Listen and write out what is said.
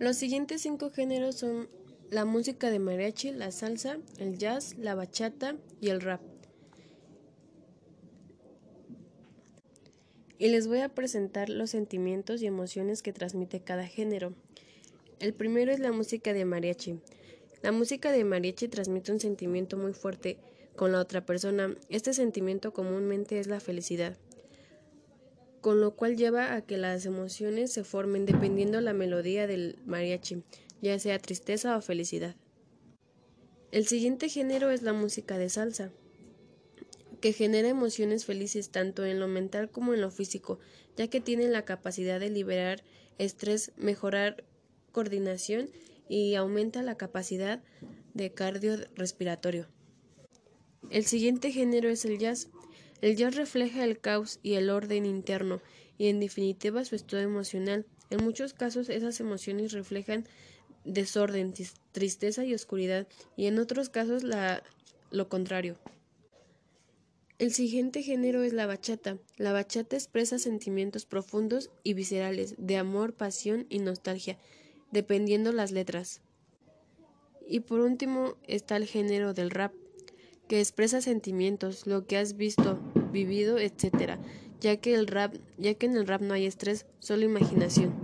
Los siguientes cinco géneros son la música de mariachi, la salsa, el jazz, la bachata y el rap. Y les voy a presentar los sentimientos y emociones que transmite cada género. El primero es la música de mariachi. La música de mariachi transmite un sentimiento muy fuerte con la otra persona. Este sentimiento comúnmente es la felicidad con lo cual lleva a que las emociones se formen dependiendo la melodía del mariachi, ya sea tristeza o felicidad. El siguiente género es la música de salsa, que genera emociones felices tanto en lo mental como en lo físico, ya que tiene la capacidad de liberar estrés, mejorar coordinación y aumenta la capacidad de cardio respiratorio. El siguiente género es el jazz, el jazz refleja el caos y el orden interno y en definitiva su estado emocional. En muchos casos esas emociones reflejan desorden, tristeza y oscuridad y en otros casos lo contrario. El siguiente género es la bachata. La bachata expresa sentimientos profundos y viscerales de amor, pasión y nostalgia, dependiendo las letras. Y por último está el género del rap que expresa sentimientos, lo que has visto, vivido, etc., ya que el rap, ya que en el rap no hay estrés, solo imaginación.